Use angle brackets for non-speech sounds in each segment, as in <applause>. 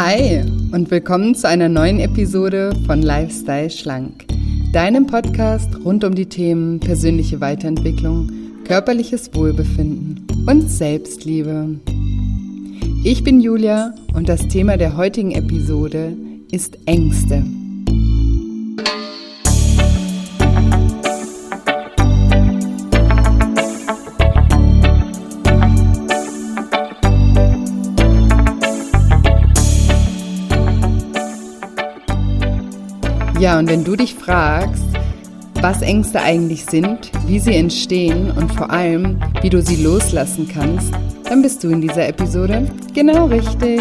Hi und willkommen zu einer neuen Episode von Lifestyle Schlank, deinem Podcast rund um die Themen persönliche Weiterentwicklung, körperliches Wohlbefinden und Selbstliebe. Ich bin Julia und das Thema der heutigen Episode ist Ängste. Ja, und wenn du dich fragst, was Ängste eigentlich sind, wie sie entstehen und vor allem, wie du sie loslassen kannst, dann bist du in dieser Episode genau richtig.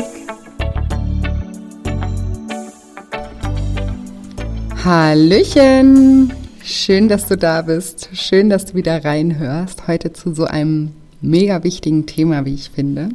Hallöchen! Schön, dass du da bist. Schön, dass du wieder reinhörst. Heute zu so einem mega wichtigen Thema, wie ich finde.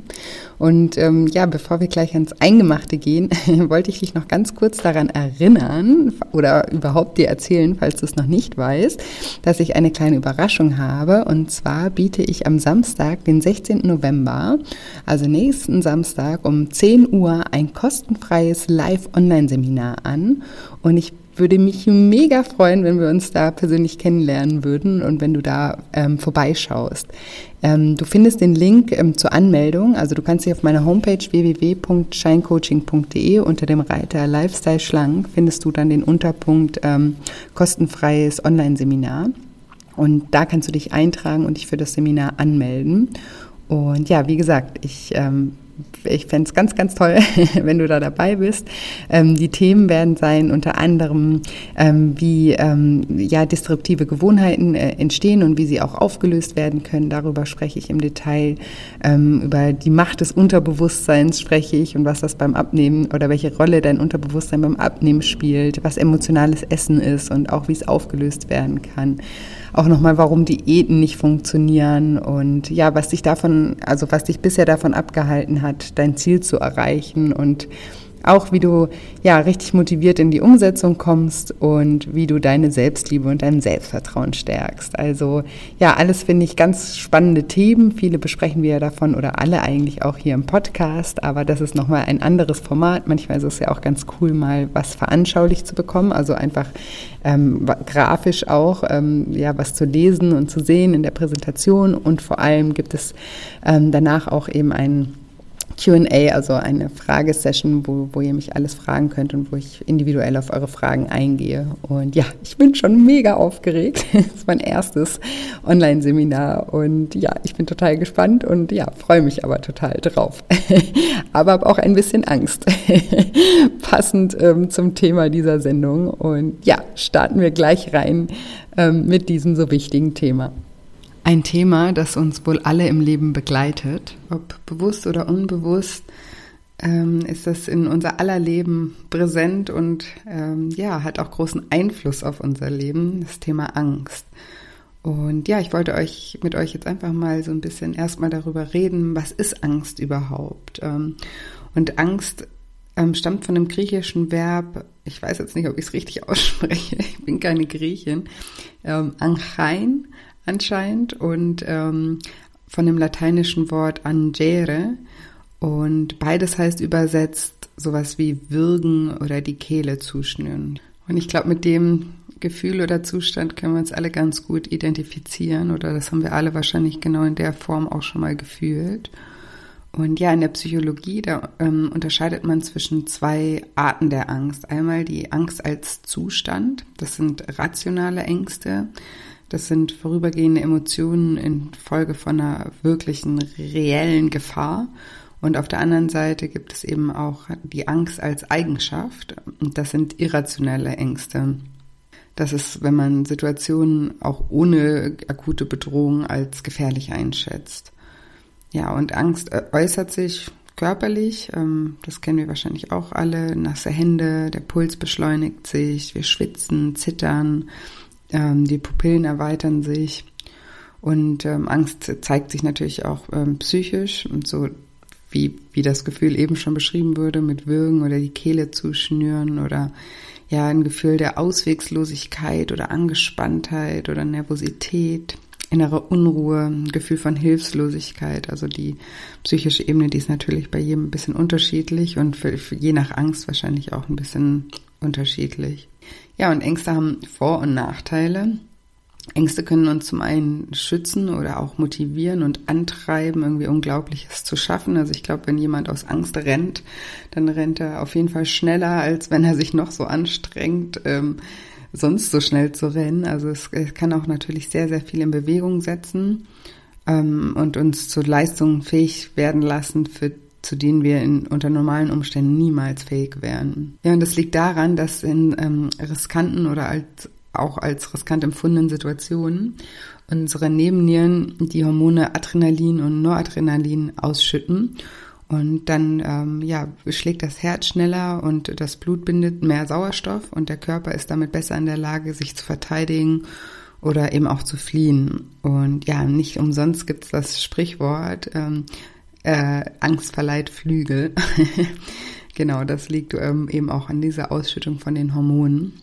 Und ähm, ja, bevor wir gleich ans Eingemachte gehen, <laughs> wollte ich dich noch ganz kurz daran erinnern oder überhaupt dir erzählen, falls du es noch nicht weißt, dass ich eine kleine Überraschung habe. Und zwar biete ich am Samstag, den 16. November, also nächsten Samstag um 10 Uhr, ein kostenfreies Live-Online-Seminar an. Und ich würde mich mega freuen, wenn wir uns da persönlich kennenlernen würden und wenn du da ähm, vorbeischaust. Ähm, du findest den Link ähm, zur Anmeldung, also du kannst dich auf meiner Homepage www.shinecoaching.de unter dem Reiter Lifestyle Schlank findest du dann den Unterpunkt ähm, kostenfreies Online-Seminar. Und da kannst du dich eintragen und dich für das Seminar anmelden. Und ja, wie gesagt, ich ähm, ich fände es ganz, ganz toll, <laughs> wenn du da dabei bist. Ähm, die Themen werden sein unter anderem, ähm, wie ähm, ja, disruptive Gewohnheiten äh, entstehen und wie sie auch aufgelöst werden können. Darüber spreche ich im Detail. Ähm, über die Macht des Unterbewusstseins spreche ich und was das beim Abnehmen oder welche Rolle dein Unterbewusstsein beim Abnehmen spielt, was emotionales Essen ist und auch wie es aufgelöst werden kann auch nochmal, warum Diäten nicht funktionieren und ja, was dich davon, also was dich bisher davon abgehalten hat, dein Ziel zu erreichen und auch wie du ja richtig motiviert in die Umsetzung kommst und wie du deine Selbstliebe und dein Selbstvertrauen stärkst. Also ja, alles finde ich ganz spannende Themen. Viele besprechen wir ja davon oder alle eigentlich auch hier im Podcast, aber das ist nochmal ein anderes Format. Manchmal ist es ja auch ganz cool, mal was veranschaulicht zu bekommen, also einfach ähm, grafisch auch ähm, ja was zu lesen und zu sehen in der Präsentation und vor allem gibt es ähm, danach auch eben ein QA, also eine Fragesession, wo, wo ihr mich alles fragen könnt und wo ich individuell auf eure Fragen eingehe. Und ja, ich bin schon mega aufgeregt. <laughs> Das ist mein erstes Online-Seminar und ja, ich bin total gespannt und ja, freue mich aber total drauf. <laughs> aber habe auch ein bisschen Angst, <laughs> passend ähm, zum Thema dieser Sendung. Und ja, starten wir gleich rein ähm, mit diesem so wichtigen Thema. Ein Thema, das uns wohl alle im Leben begleitet, ob bewusst oder unbewusst, ähm, ist das in unser aller Leben präsent und ähm, ja, hat auch großen Einfluss auf unser Leben, das Thema Angst. Und ja, ich wollte euch mit euch jetzt einfach mal so ein bisschen erstmal darüber reden, was ist Angst überhaupt? Ähm, und Angst stammt von dem griechischen Verb, ich weiß jetzt nicht, ob ich es richtig <laughs> ausspreche, ich bin keine Griechin, ähm, anchein, anscheinend und ähm, von dem lateinischen Wort angere und beides heißt übersetzt sowas wie würgen oder die Kehle zuschnüren. Und ich glaube, mit dem Gefühl oder Zustand können wir uns alle ganz gut identifizieren oder das haben wir alle wahrscheinlich genau in der Form auch schon mal gefühlt. Und ja, in der Psychologie, da ähm, unterscheidet man zwischen zwei Arten der Angst. Einmal die Angst als Zustand, das sind rationale Ängste, das sind vorübergehende Emotionen infolge von einer wirklichen, reellen Gefahr. Und auf der anderen Seite gibt es eben auch die Angst als Eigenschaft. Und das sind irrationelle Ängste. Das ist, wenn man Situationen auch ohne akute Bedrohung als gefährlich einschätzt. Ja, und Angst äußert sich körperlich. Ähm, das kennen wir wahrscheinlich auch alle. Nasse Hände, der Puls beschleunigt sich, wir schwitzen, zittern ähm, die Pupillen erweitern sich und ähm, Angst zeigt sich natürlich auch ähm, psychisch und so wie, wie das Gefühl eben schon beschrieben wurde, mit Würgen oder die Kehle zuschnüren oder ja, ein Gefühl der Auswegslosigkeit oder Angespanntheit oder Nervosität, innere Unruhe, ein Gefühl von Hilflosigkeit. Also die psychische Ebene, die ist natürlich bei jedem ein bisschen unterschiedlich und für, für je nach Angst wahrscheinlich auch ein bisschen unterschiedlich. Ja, und Ängste haben Vor- und Nachteile. Ängste können uns zum einen schützen oder auch motivieren und antreiben, irgendwie Unglaubliches zu schaffen. Also ich glaube, wenn jemand aus Angst rennt, dann rennt er auf jeden Fall schneller, als wenn er sich noch so anstrengt, ähm, sonst so schnell zu rennen. Also es, es, kann auch natürlich sehr, sehr viel in Bewegung setzen ähm, und uns zu Leistungen fähig werden lassen, für zu denen wir in, unter normalen Umständen niemals fähig wären. Ja, und das liegt daran, dass in ähm, riskanten oder als auch als riskant empfundenen Situationen unsere Nebennieren die Hormone Adrenalin und Noradrenalin ausschütten. Und dann ähm, ja, schlägt das Herz schneller und das Blut bindet mehr Sauerstoff und der Körper ist damit besser in der Lage, sich zu verteidigen oder eben auch zu fliehen. Und ja, nicht umsonst gibt es das Sprichwort, ähm, äh, Angst verleiht Flügel. <laughs> genau, das liegt ähm, eben auch an dieser Ausschüttung von den Hormonen.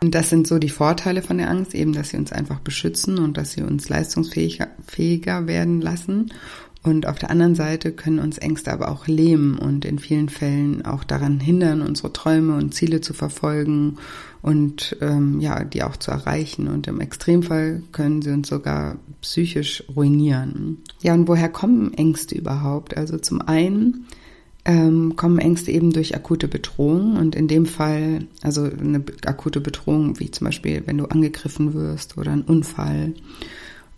Und das sind so die Vorteile von der Angst, eben, dass sie uns einfach beschützen und dass sie uns leistungsfähiger fähiger werden lassen. Und auf der anderen Seite können uns Ängste aber auch lähmen und in vielen Fällen auch daran hindern, unsere Träume und Ziele zu verfolgen und ähm, ja, die auch zu erreichen. Und im Extremfall können sie uns sogar psychisch ruinieren. Ja, und woher kommen Ängste überhaupt? Also zum einen ähm, kommen Ängste eben durch akute Bedrohung und in dem Fall, also eine akute Bedrohung, wie zum Beispiel, wenn du angegriffen wirst oder ein Unfall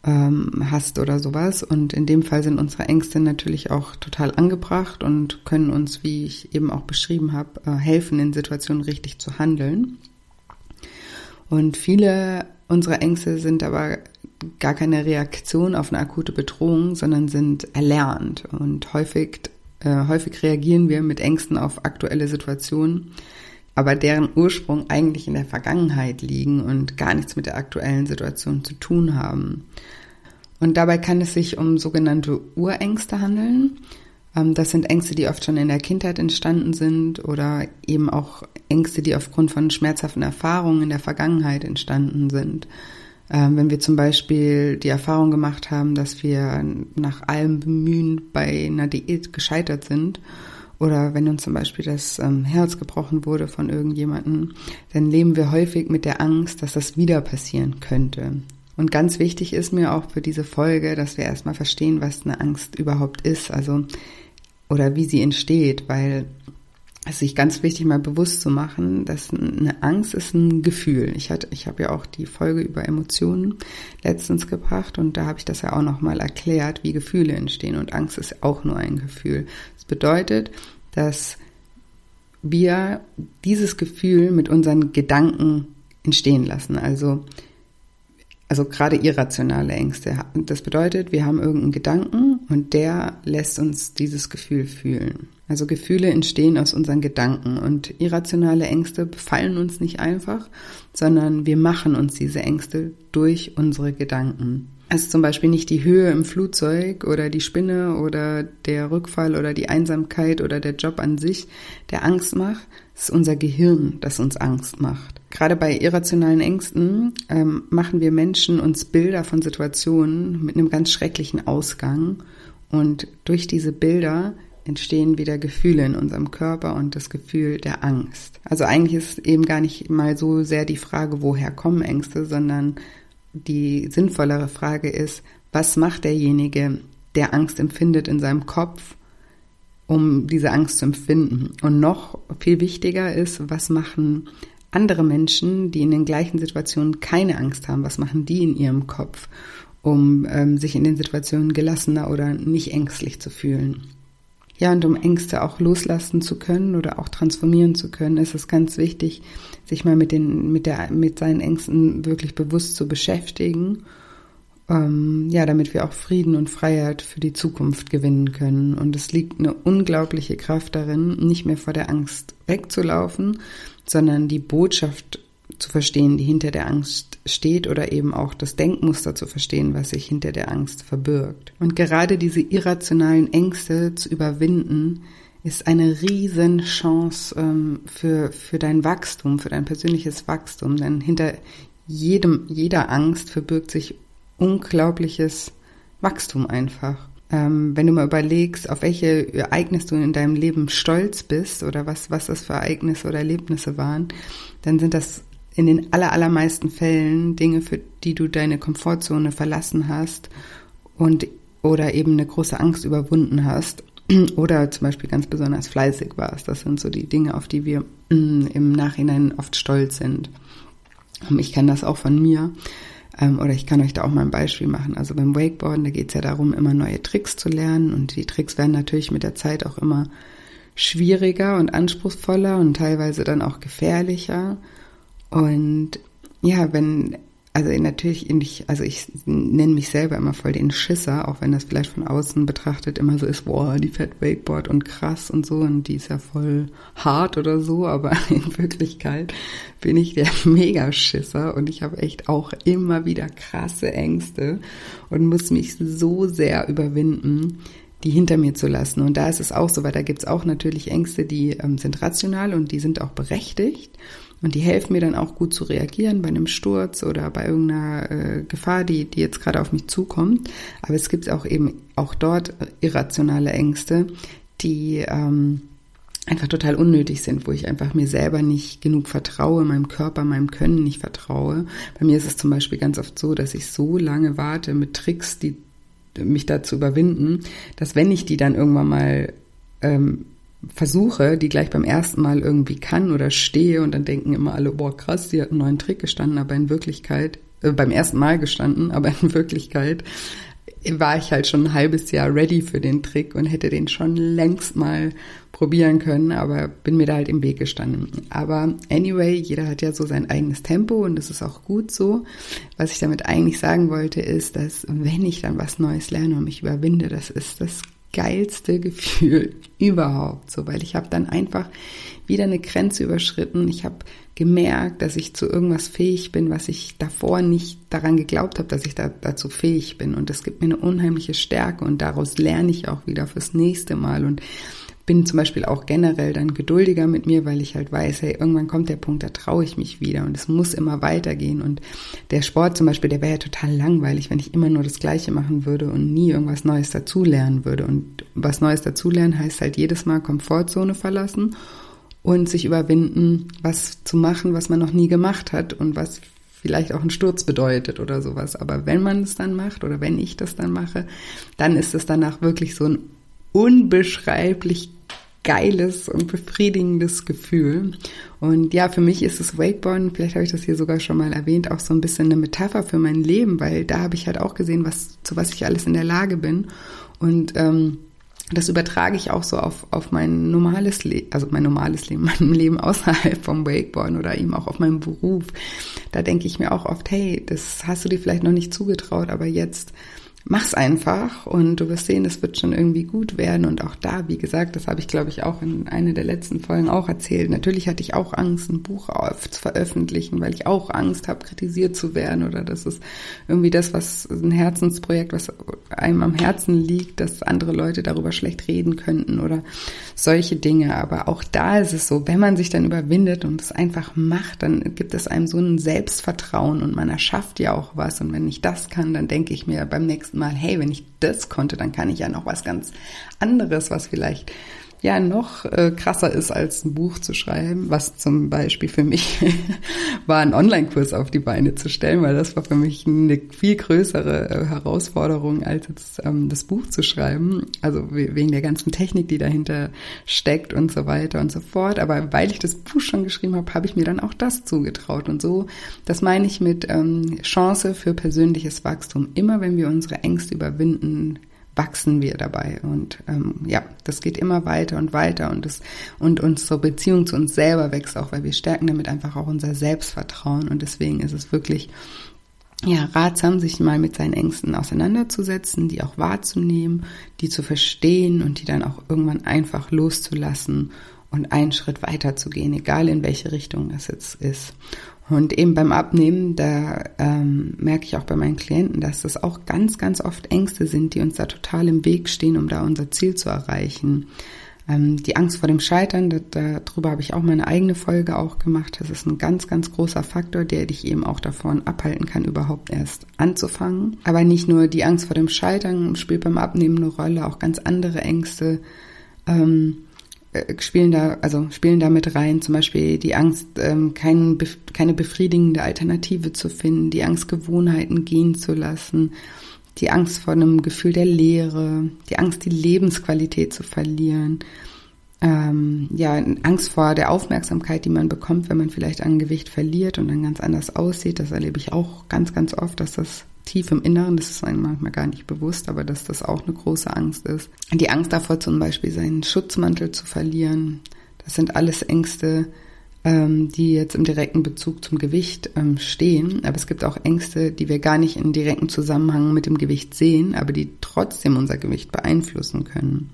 ähm, hast oder sowas. Und in dem Fall sind unsere Ängste natürlich auch total angebracht und können uns, wie ich eben auch beschrieben habe, äh, helfen, in Situationen richtig zu handeln. Und viele unserer Ängste sind aber gar keine Reaktion auf eine akute Bedrohung, sondern sind erlernt und häufig äh, häufig reagieren wir mit Ängsten auf aktuelle Situationen, aber deren Ursprung eigentlich in der Vergangenheit liegen und gar nichts mit der aktuellen Situation zu tun haben. Und dabei kann es sich um sogenannte Urängste handeln. Ähm, das sind Ängste, die oft schon in der Kindheit entstanden sind oder eben auch Ängste, die aufgrund von schmerzhaften Erfahrungen in der Vergangenheit entstanden sind. Ähm, wenn wir zum Beispiel die Erfahrung gemacht haben, dass wir nach allem Bemühen bei einer Diät gescheitert sind oder wenn uns zum Beispiel das ähm, Herz gebrochen wurde von irgendjemandem, dann leben wir häufig mit der Angst, dass das wieder passieren könnte. Und ganz wichtig ist mir auch für diese Folge, dass wir erstmal verstehen, was eine Angst überhaupt ist, also oder wie sie entsteht, weil sich ganz wichtig mal bewusst zu machen, dass eine Angst ist ein Gefühl. Ich hatte, ich habe ja auch die Folge über Emotionen letztens gebracht und da habe ich das ja auch noch mal erklärt, wie Gefühle entstehen und Angst ist auch nur ein Gefühl. Das bedeutet, dass wir dieses Gefühl mit unseren Gedanken entstehen lassen. Also also gerade irrationale Ängste. Das bedeutet, wir haben irgendeinen Gedanken und der lässt uns dieses Gefühl fühlen. Also Gefühle entstehen aus unseren Gedanken und irrationale Ängste befallen uns nicht einfach, sondern wir machen uns diese Ängste durch unsere Gedanken. Ist zum Beispiel nicht die Höhe im Flugzeug oder die Spinne oder der Rückfall oder die Einsamkeit oder der Job an sich, der Angst macht. Es ist unser Gehirn, das uns Angst macht. Gerade bei irrationalen Ängsten ähm, machen wir Menschen uns Bilder von Situationen mit einem ganz schrecklichen Ausgang. Und durch diese Bilder entstehen wieder Gefühle in unserem Körper und das Gefühl der Angst. Also eigentlich ist eben gar nicht mal so sehr die Frage, woher kommen Ängste, sondern die sinnvollere Frage ist, was macht derjenige, der Angst empfindet in seinem Kopf, um diese Angst zu empfinden? Und noch viel wichtiger ist, was machen andere Menschen, die in den gleichen Situationen keine Angst haben, was machen die in ihrem Kopf, um ähm, sich in den Situationen gelassener oder nicht ängstlich zu fühlen? Ja, und um Ängste auch loslassen zu können oder auch transformieren zu können, ist es ganz wichtig, sich mal mit den, mit der, mit seinen Ängsten wirklich bewusst zu beschäftigen. Ähm, ja, damit wir auch Frieden und Freiheit für die Zukunft gewinnen können. Und es liegt eine unglaubliche Kraft darin, nicht mehr vor der Angst wegzulaufen, sondern die Botschaft zu verstehen, die hinter der Angst steht oder eben auch das Denkmuster zu verstehen, was sich hinter der Angst verbirgt. Und gerade diese irrationalen Ängste zu überwinden, ist eine riesen Chance ähm, für, für dein Wachstum, für dein persönliches Wachstum. Denn hinter jedem, jeder Angst verbirgt sich unglaubliches Wachstum einfach. Ähm, wenn du mal überlegst, auf welche Ereignisse du in deinem Leben stolz bist oder was, was das für Ereignisse oder Erlebnisse waren, dann sind das in den allermeisten Fällen Dinge, für die du deine Komfortzone verlassen hast und oder eben eine große Angst überwunden hast <clears throat> oder zum Beispiel ganz besonders fleißig warst. Das sind so die Dinge, auf die wir mm, im Nachhinein oft stolz sind. Ich kenne das auch von mir. Ähm, oder ich kann euch da auch mal ein Beispiel machen. Also beim Wakeboarden, da geht es ja darum, immer neue Tricks zu lernen. Und die Tricks werden natürlich mit der Zeit auch immer schwieriger und anspruchsvoller und teilweise dann auch gefährlicher. Und ja, wenn also natürlich, ich, also ich nenne mich selber immer voll den Schisser, auch wenn das vielleicht von außen betrachtet immer so ist, boah, die fährt Wakeboard und krass und so und die ist ja voll hart oder so, aber <laughs> in Wirklichkeit bin ich der <laughs> Mega-Schisser und ich habe echt auch immer wieder krasse Ängste und muss mich so sehr überwinden, die hinter mir zu lassen. Und da ist es auch so, weil da gibt's auch natürlich Ängste, die ähm, sind rational und die sind auch berechtigt. Und die helfen mir dann auch gut zu reagieren bei einem Sturz oder bei irgendeiner äh, Gefahr, die, die jetzt gerade auf mich zukommt. Aber es gibt auch eben auch dort irrationale Ängste, die ähm, einfach total unnötig sind, wo ich einfach mir selber nicht genug vertraue, meinem Körper, meinem Können nicht vertraue. Bei mir ist es zum Beispiel ganz oft so, dass ich so lange warte mit Tricks, die mich dazu überwinden, dass wenn ich die dann irgendwann mal ähm, versuche, die gleich beim ersten Mal irgendwie kann oder stehe und dann denken immer alle, boah krass, die hat einen neuen Trick gestanden, aber in Wirklichkeit, äh, beim ersten Mal gestanden, <laughs> aber in Wirklichkeit war ich halt schon ein halbes Jahr ready für den Trick und hätte den schon längst mal probieren können, aber bin mir da halt im Weg gestanden. Aber anyway, jeder hat ja so sein eigenes Tempo und das ist auch gut so. Was ich damit eigentlich sagen wollte, ist, dass wenn ich dann was Neues lerne und mich überwinde, das ist das geilste Gefühl <laughs> überhaupt, so weil ich habe dann einfach wieder eine Grenze überschritten. Ich habe gemerkt, dass ich zu irgendwas fähig bin, was ich davor nicht daran geglaubt habe, dass ich da, dazu fähig bin. Und das gibt mir eine unheimliche Stärke und daraus lerne ich auch wieder fürs nächste Mal. Und bin zum Beispiel auch generell dann geduldiger mit mir, weil ich halt weiß, hey, irgendwann kommt der Punkt, da traue ich mich wieder und es muss immer weitergehen. Und der Sport zum Beispiel, der wäre ja total langweilig, wenn ich immer nur das Gleiche machen würde und nie irgendwas Neues dazulernen würde. Und was Neues dazulernen heißt halt jedes Mal Komfortzone verlassen und sich überwinden, was zu machen, was man noch nie gemacht hat und was vielleicht auch ein Sturz bedeutet oder sowas. Aber wenn man es dann macht oder wenn ich das dann mache, dann ist es danach wirklich so ein unbeschreiblich geiles und befriedigendes Gefühl. Und ja, für mich ist das Wakeboarden, vielleicht habe ich das hier sogar schon mal erwähnt, auch so ein bisschen eine Metapher für mein Leben, weil da habe ich halt auch gesehen, was, zu was ich alles in der Lage bin. Und ähm, das übertrage ich auch so auf, auf mein normales Leben, also mein normales Leben, <laughs> mein Leben außerhalb vom Wakeboarden oder eben auch auf meinen Beruf. Da denke ich mir auch oft, hey, das hast du dir vielleicht noch nicht zugetraut, aber jetzt mach's einfach und du wirst sehen, es wird schon irgendwie gut werden. Und auch da, wie gesagt, das habe ich, glaube ich, auch in einer der letzten Folgen auch erzählt. Natürlich hatte ich auch Angst, ein Buch zu veröffentlichen, weil ich auch Angst habe, kritisiert zu werden oder das ist irgendwie das, was ein Herzensprojekt, was einem am Herzen liegt, dass andere Leute darüber schlecht reden könnten oder solche Dinge. Aber auch da ist es so, wenn man sich dann überwindet und es einfach macht, dann gibt es einem so ein Selbstvertrauen und man erschafft ja auch was. Und wenn ich das kann, dann denke ich mir beim nächsten Mal, hey, wenn ich das konnte, dann kann ich ja noch was ganz anderes, was vielleicht ja noch äh, krasser ist, als ein Buch zu schreiben, was zum Beispiel für mich <laughs> war, einen Online-Kurs auf die Beine zu stellen, weil das war für mich eine viel größere äh, Herausforderung, als jetzt ähm, das Buch zu schreiben. Also wegen der ganzen Technik, die dahinter steckt und so weiter und so fort. Aber weil ich das Buch schon geschrieben habe, habe ich mir dann auch das zugetraut. Und so, das meine ich mit ähm, Chance für persönliches Wachstum. Immer wenn wir unsere Ängste überwinden, wachsen wir dabei. Und ähm, ja, das geht immer weiter und weiter und, das, und unsere Beziehung zu uns selber wächst auch, weil wir stärken damit einfach auch unser Selbstvertrauen. Und deswegen ist es wirklich ja, ratsam, sich mal mit seinen Ängsten auseinanderzusetzen, die auch wahrzunehmen, die zu verstehen und die dann auch irgendwann einfach loszulassen und einen Schritt weiter zu gehen, egal in welche Richtung das jetzt ist. Und eben beim Abnehmen, da ähm, merke ich auch bei meinen Klienten, dass das auch ganz, ganz oft Ängste sind, die uns da total im Weg stehen, um da unser Ziel zu erreichen. Ähm, die Angst vor dem Scheitern, darüber habe ich auch meine eigene Folge auch gemacht. Das ist ein ganz, ganz großer Faktor, der dich eben auch davon abhalten kann, überhaupt erst anzufangen. Aber nicht nur die Angst vor dem Scheitern spielt beim Abnehmen eine Rolle, auch ganz andere Ängste. Ähm, äh, spielen da, also spielen da mit rein, zum Beispiel die Angst, ähm, kein, keine befriedigende Alternative zu finden, die Angst, Gewohnheiten gehen zu lassen, die Angst vor einem Gefühl der Leere, die Angst, die Lebensqualität zu verlieren, ähm, ja, Angst vor der Aufmerksamkeit, die man bekommt, wenn man vielleicht an Gewicht verliert und dann ganz anders aussieht. Das erlebe ich auch ganz, ganz oft, dass das tief im Inneren, das ist einem manchmal gar nicht bewusst, aber dass das auch eine große Angst ist. Die Angst davor zum Beispiel seinen Schutzmantel zu verlieren. Das sind alles Ängste, ähm, die jetzt im direkten Bezug zum Gewicht ähm, stehen. Aber es gibt auch Ängste, die wir gar nicht in direkten Zusammenhang mit dem Gewicht sehen, aber die trotzdem unser Gewicht beeinflussen können.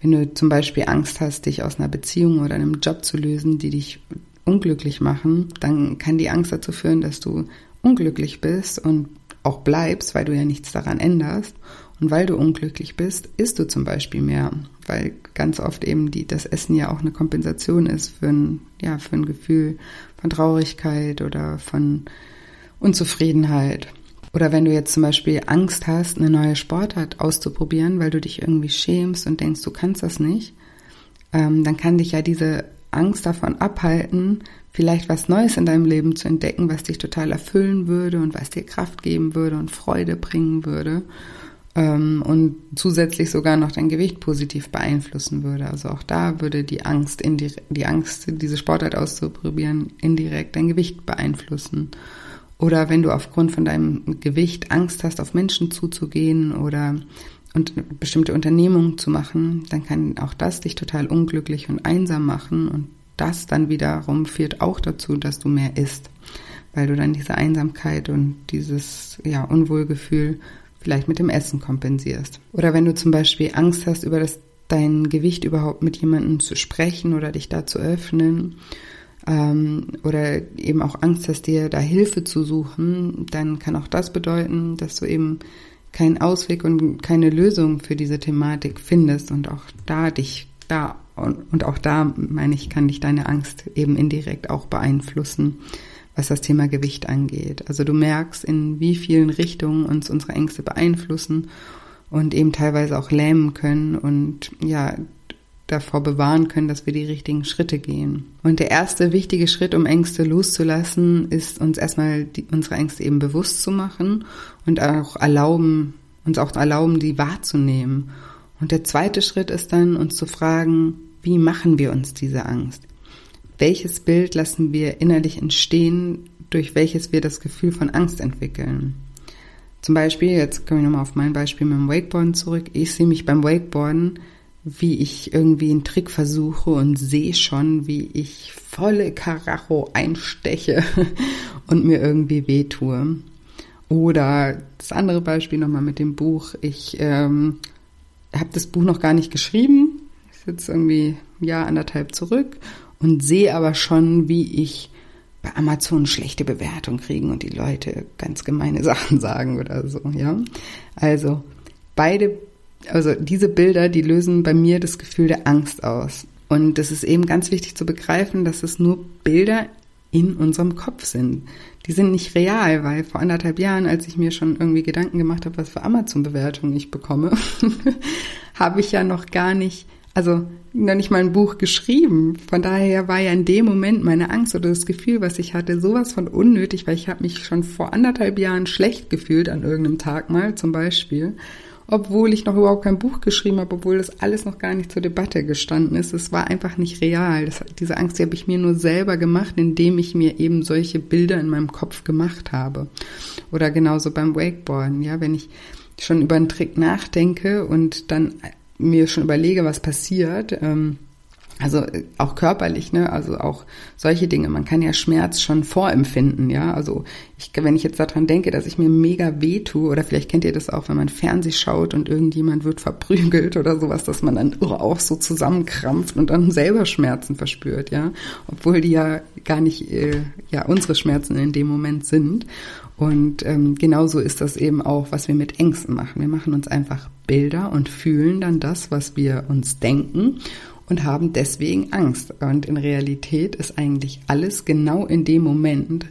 Wenn du zum Beispiel Angst hast, dich aus einer Beziehung oder einem Job zu lösen, die dich unglücklich machen, dann kann die Angst dazu führen, dass du unglücklich bist und auch bleibst, weil du ja nichts daran änderst. Und weil du unglücklich bist, isst du zum Beispiel mehr, weil ganz oft eben die, das Essen ja auch eine Kompensation ist für ein, ja, für ein Gefühl von Traurigkeit oder von Unzufriedenheit. Oder wenn du jetzt zum Beispiel Angst hast, eine neue Sportart auszuprobieren, weil du dich irgendwie schämst und denkst, du kannst das nicht, ähm, dann kann dich ja diese Angst davon abhalten, vielleicht was Neues in deinem Leben zu entdecken, was dich total erfüllen würde und was dir Kraft geben würde und Freude bringen würde ähm, und zusätzlich sogar noch dein Gewicht positiv beeinflussen würde. Also auch da würde die Angst, die Angst, diese Sportart auszuprobieren, indirekt dein Gewicht beeinflussen. Oder wenn du aufgrund von deinem Gewicht Angst hast, auf Menschen zuzugehen oder und bestimmte Unternehmungen zu machen, dann kann auch das dich total unglücklich und einsam machen und das dann wiederum führt auch dazu, dass du mehr isst, weil du dann diese Einsamkeit und dieses ja Unwohlgefühl vielleicht mit dem Essen kompensierst. Oder wenn du zum Beispiel Angst hast, über das dein Gewicht überhaupt mit jemandem zu sprechen oder dich da zu öffnen ähm, oder eben auch Angst hast, dir da Hilfe zu suchen, dann kann auch das bedeuten, dass du eben keinen Ausweg und keine Lösung für diese Thematik findest und auch da dich da und, und auch da meine ich, kann dich deine Angst eben indirekt auch beeinflussen, was das Thema Gewicht angeht. Also du merkst, in wie vielen Richtungen uns unsere Ängste beeinflussen und eben teilweise auch lähmen können und ja, davor bewahren können, dass wir die richtigen Schritte gehen. Und der erste wichtige Schritt, um Ängste loszulassen, ist uns erstmal die, unsere Ängste eben bewusst zu machen und auch erlauben, uns auch erlauben, die wahrzunehmen. Und der zweite Schritt ist dann, uns zu fragen, wie machen wir uns diese Angst? Welches Bild lassen wir innerlich entstehen, durch welches wir das Gefühl von Angst entwickeln? Zum Beispiel, jetzt komme ich nochmal auf mein Beispiel mit dem Wakeboarden zurück. Ich sehe mich beim Wakeboarden wie ich irgendwie einen Trick versuche und sehe schon, wie ich volle Karacho einsteche <laughs> und mir irgendwie wehtue. Oder das andere Beispiel nochmal mit dem Buch. Ich ähm, habe das Buch noch gar nicht geschrieben, jetzt irgendwie ein Jahr, anderthalb zurück und sehe aber schon, wie ich bei Amazon schlechte Bewertungen kriegen und die Leute ganz gemeine <laughs> Sachen sagen oder so, ja. Also beide also diese Bilder, die lösen bei mir das Gefühl der Angst aus. Und das ist eben ganz wichtig zu begreifen, dass es nur Bilder in unserem Kopf sind. Die sind nicht real, weil vor anderthalb Jahren, als ich mir schon irgendwie Gedanken gemacht habe, was für Amazon-Bewertungen ich bekomme, <laughs> habe ich ja noch gar nicht, also noch nicht mal ein Buch geschrieben. Von daher war ja in dem Moment meine Angst oder das Gefühl, was ich hatte, sowas von unnötig, weil ich habe mich schon vor anderthalb Jahren schlecht gefühlt an irgendeinem Tag mal zum Beispiel obwohl ich noch überhaupt kein Buch geschrieben habe, obwohl das alles noch gar nicht zur Debatte gestanden ist. Es war einfach nicht real. Das, diese Angst die habe ich mir nur selber gemacht, indem ich mir eben solche Bilder in meinem Kopf gemacht habe. Oder genauso beim Wakeboarden, ja, wenn ich schon über einen Trick nachdenke und dann mir schon überlege, was passiert, ähm, Also äh, auch körperlich, ne? Also auch solche Dinge. Man kann ja Schmerz schon vorempfinden, ja. Also ich, wenn ich jetzt daran denke, dass ich mir mega weh tue, oder vielleicht kennt ihr das auch, wenn man Fernseh schaut und irgendjemand wird verprügelt oder sowas, dass man dann auch so zusammenkrampft und dann selber Schmerzen verspürt, ja. Obwohl die ja gar nicht äh, ja unsere Schmerzen in dem Moment sind. Und ähm, genauso ist das eben auch, was wir mit Ängsten machen. Wir machen uns einfach Bilder und fühlen dann das, was wir uns denken und haben deswegen Angst. Und in Realität ist eigentlich alles genau in dem Moment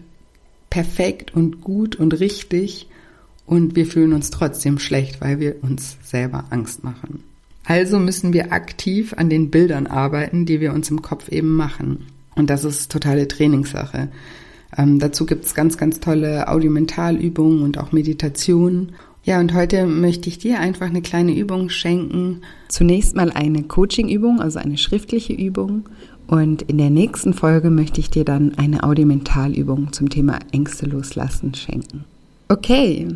perfekt und gut und richtig und wir fühlen uns trotzdem schlecht, weil wir uns selber Angst machen. Also müssen wir aktiv an den Bildern arbeiten, die wir uns im Kopf eben machen. Und das ist totale Trainingssache. Ähm, dazu gibt es ganz, ganz tolle Audiomentalübungen und auch Meditationen. Ja, und heute möchte ich dir einfach eine kleine Übung schenken. Zunächst mal eine Coaching-Übung, also eine schriftliche Übung. Und in der nächsten Folge möchte ich dir dann eine Audiomentalübung zum Thema Ängste loslassen schenken. Okay,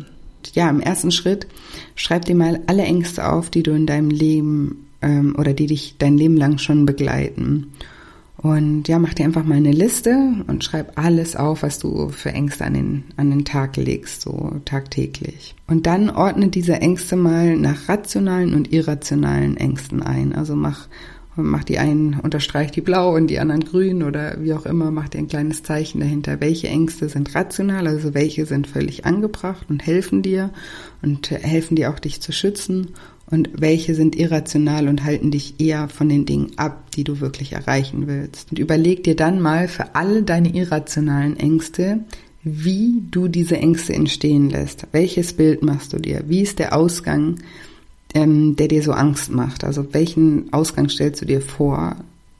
ja, im ersten Schritt schreib dir mal alle Ängste auf, die du in deinem Leben ähm, oder die dich dein Leben lang schon begleiten. Und ja, mach dir einfach mal eine Liste und schreib alles auf, was du für Ängste an den, an den Tag legst, so tagtäglich. Und dann ordne diese Ängste mal nach rationalen und irrationalen Ängsten ein. Also mach, mach die einen, unterstreich die blau und die anderen grün oder wie auch immer, mach dir ein kleines Zeichen dahinter. Welche Ängste sind rational, also welche sind völlig angebracht und helfen dir und helfen dir auch dich zu schützen und welche sind irrational und halten dich eher von den Dingen ab, die du wirklich erreichen willst. Und überleg dir dann mal für alle deine irrationalen Ängste, wie du diese Ängste entstehen lässt. Welches Bild machst du dir? Wie ist der Ausgang, ähm, der dir so Angst macht? Also welchen Ausgang stellst du dir vor,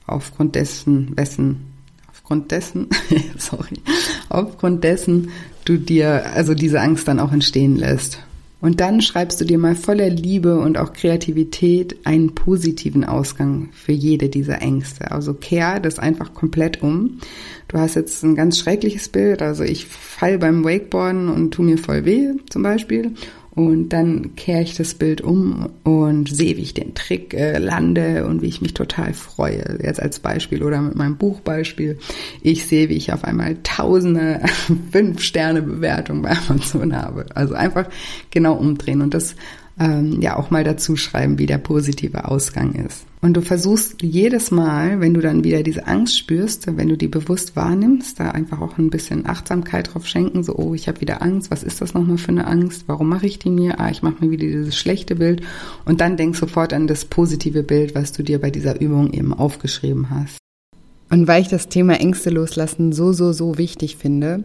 aufgrund dessen, wessen, aufgrund dessen, <laughs> sorry, aufgrund dessen du dir also diese Angst dann auch entstehen lässt? Und dann schreibst du dir mal voller Liebe und auch Kreativität einen positiven Ausgang für jede dieser Ängste. Also kehr das einfach komplett um. Du hast jetzt ein ganz schreckliches Bild, also ich fall beim Wakeboarden und tu mir voll weh zum Beispiel. Und dann kehre ich das Bild um und sehe, wie ich den Trick äh, lande und wie ich mich total freue. Jetzt als Beispiel oder mit meinem Buchbeispiel. Ich sehe, wie ich auf einmal tausende <laughs> Fünf-Sterne-Bewertungen bei Amazon habe. Also einfach genau umdrehen und das ähm, ja auch mal dazu schreiben, wie der positive Ausgang ist. Und du versuchst jedes Mal, wenn du dann wieder diese Angst spürst, wenn du die bewusst wahrnimmst, da einfach auch ein bisschen Achtsamkeit drauf schenken, so, oh, ich habe wieder Angst, was ist das nochmal für eine Angst, warum mache ich die mir? Ah, ich mache mir wieder dieses schlechte Bild und dann denk sofort an das positive Bild, was du dir bei dieser Übung eben aufgeschrieben hast. Und weil ich das Thema Ängste loslassen so, so, so wichtig finde,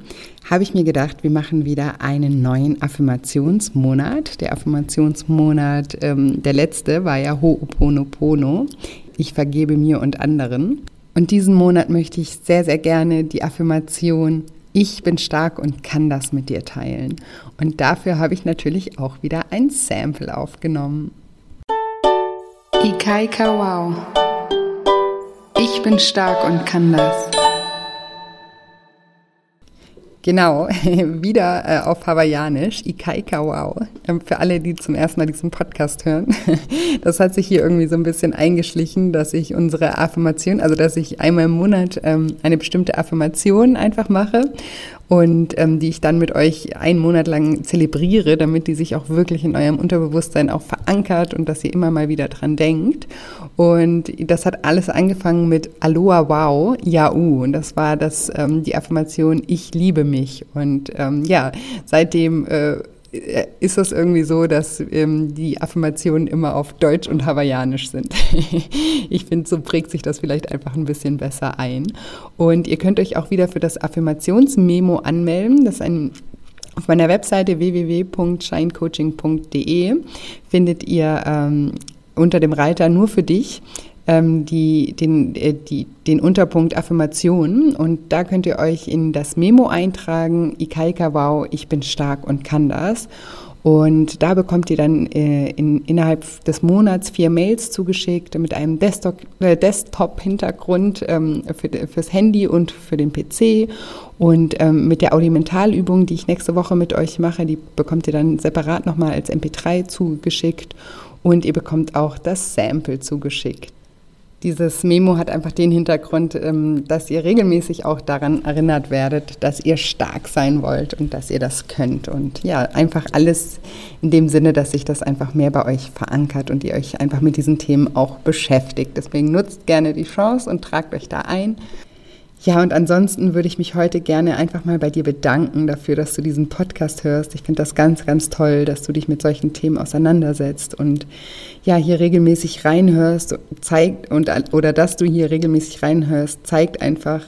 habe ich mir gedacht, wir machen wieder einen neuen Affirmationsmonat. Der Affirmationsmonat, ähm, der letzte, war ja Ho'oponopono. Ich vergebe mir und anderen. Und diesen Monat möchte ich sehr, sehr gerne die Affirmation ich bin stark und kann das mit dir teilen. Und dafür habe ich natürlich auch wieder ein Sample aufgenommen. Ikai Kawau. Ich bin stark und kann das. Genau, <laughs> wieder äh, auf Hawaiianisch, Ikai Kawau. Ähm, für alle, die zum ersten Mal diesen Podcast hören. <laughs> Das hat sich hier irgendwie so ein bisschen eingeschlichen, dass ich unsere Affirmation, also dass ich einmal im Monat ähm, eine bestimmte Affirmation einfach mache und ähm, die ich dann mit euch einen Monat lang zelebriere, damit die sich auch wirklich in eurem Unterbewusstsein auch verankert und dass ihr immer mal wieder dran denkt. Und das hat alles angefangen mit Aloha Wow, Yau. Und das war das, ähm, die Affirmation Ich liebe mich. Und ähm, ja, seitdem äh, ist das irgendwie so, dass ähm, die Affirmationen immer auf Deutsch und Hawaiianisch sind. <laughs> ich finde, so prägt sich das vielleicht einfach ein bisschen besser ein. Und ihr könnt euch auch wieder für das Affirmationsmemo anmelden. Das ist ein auf meiner Webseite www.shinecoaching.de findet ihr ähm, unter dem Reiter nur für dich ähm, die, den, äh, die, den Unterpunkt Affirmation und da könnt ihr euch in das Memo eintragen, Ikaika Wow, ich bin stark und kann das. Und da bekommt ihr dann äh, in, innerhalb des Monats vier Mails zugeschickt mit einem äh, Desktop-Hintergrund ähm, für, fürs Handy und für den PC. Und ähm, mit der Audimentalübung, die ich nächste Woche mit euch mache, die bekommt ihr dann separat nochmal als MP3 zugeschickt. Und ihr bekommt auch das Sample zugeschickt. Dieses Memo hat einfach den Hintergrund, ähm, dass ihr regelmäßig auch daran erinnert werdet, dass ihr stark sein wollt und dass ihr das könnt. Und ja, einfach alles in dem Sinne, dass sich das einfach mehr bei euch verankert und ihr euch einfach mit diesen Themen auch beschäftigt. Deswegen nutzt gerne die Chance und tragt euch da ein. Ja, und ansonsten würde ich mich heute gerne einfach mal bei dir bedanken dafür, dass du diesen Podcast hörst. Ich finde das ganz, ganz toll, dass du dich mit solchen Themen auseinandersetzt und ja, hier regelmäßig reinhörst, zeigt und oder dass du hier regelmäßig reinhörst, zeigt einfach,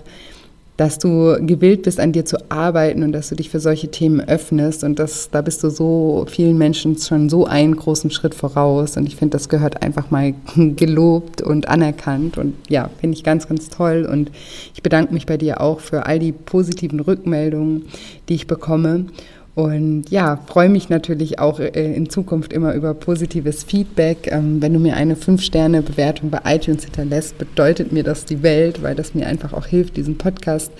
dass du gewillt bist, an dir zu arbeiten und dass du dich für solche Themen öffnest. Und das, da bist du so vielen Menschen schon so einen großen Schritt voraus. Und ich finde, das gehört einfach mal <laughs> gelobt und anerkannt. Und ja, finde ich ganz, ganz toll. Und ich bedanke mich bei dir auch für all die positiven Rückmeldungen, die ich bekomme. Und ja, freue mich natürlich auch äh, in Zukunft immer über positives Feedback. Ähm, wenn du mir eine 5-Sterne-Bewertung bei iTunes hinterlässt, bedeutet mir das die Welt, weil das mir einfach auch hilft, diesen Podcast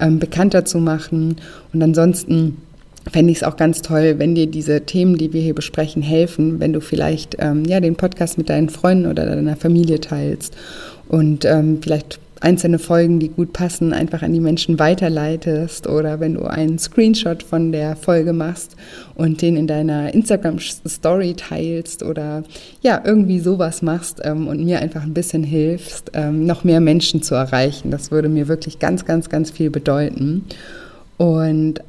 ähm, bekannter zu machen. Und ansonsten fände ich es auch ganz toll, wenn dir diese Themen, die wir hier besprechen, helfen, wenn du vielleicht ähm, ja, den Podcast mit deinen Freunden oder deiner Familie teilst und vielleicht einzelne Folgen, die gut passen, einfach an die Menschen weiterleitest oder wenn du einen Screenshot von der Folge machst und den in deiner Instagram-Story teilst oder ja, irgendwie sowas machst ähm, und mir einfach ein bisschen hilfst, ähm, noch mehr Menschen zu erreichen. Das würde mir wirklich ganz, ganz, ganz viel bedeuten. Und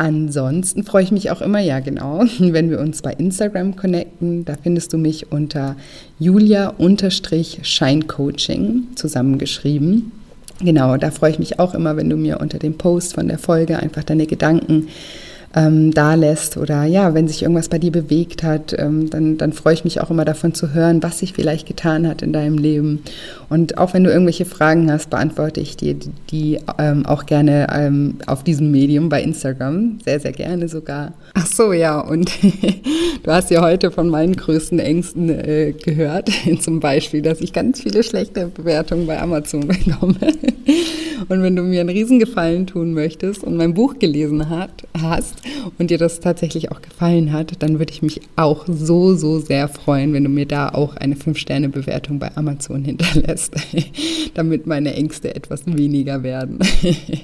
Ansonsten freue ich mich auch immer, ja genau, <laughs> wenn wir uns bei Instagram connecten. Da findest du mich unter julia-scheincoaching zusammengeschrieben. Genau, da freue ich mich auch immer, wenn du mir unter dem Post von der Folge einfach deine Gedanken ähm, da lässt oder ja, wenn sich irgendwas bei dir bewegt hat, ähm, dann, dann freue ich mich auch immer davon zu hören, was sich vielleicht getan hat in deinem Leben. Und auch wenn du irgendwelche Fragen hast, beantworte ich dir die, die ähm, auch gerne ähm, auf diesem Medium bei Instagram, sehr, sehr gerne sogar. Ach so, ja, und <laughs> du hast ja heute von meinen größten Ängsten äh, gehört, <laughs> zum Beispiel, dass ich ganz viele schlechte Bewertungen bei Amazon <laughs> bekomme. Und wenn du mir einen Riesengefallen tun möchtest und mein Buch gelesen hat, hast und dir das tatsächlich auch gefallen hat, dann würde ich mich auch so, so sehr freuen, wenn du mir da auch eine 5-Sterne-Bewertung bei Amazon hinterlässt, <laughs> damit meine Ängste etwas weniger werden.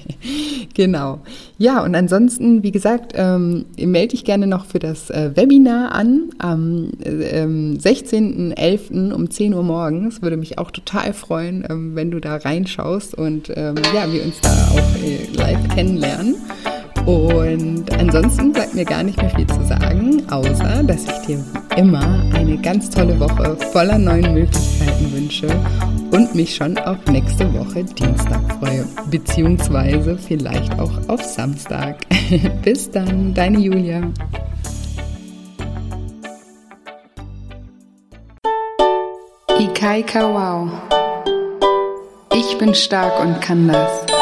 <laughs> genau. Ja, und ansonsten, wie gesagt, ähm, melde dich gerne noch für das äh, Webinar an am äh, 16.11. um 10 Uhr morgens. Würde mich auch total freuen, ähm, wenn du da reinschaust und ähm, ja, wir uns da auch äh, live kennenlernen. Und ansonsten bleibt mir gar nicht mehr viel zu sagen, außer dass ich dir wie immer eine ganz tolle Woche voller neuen Möglichkeiten wünsche und mich schon auf nächste Woche Dienstag freue, beziehungsweise vielleicht auch auf Samstag. <laughs> Bis dann, deine Julia. Ikai Kawau. Ich bin stark und kann das.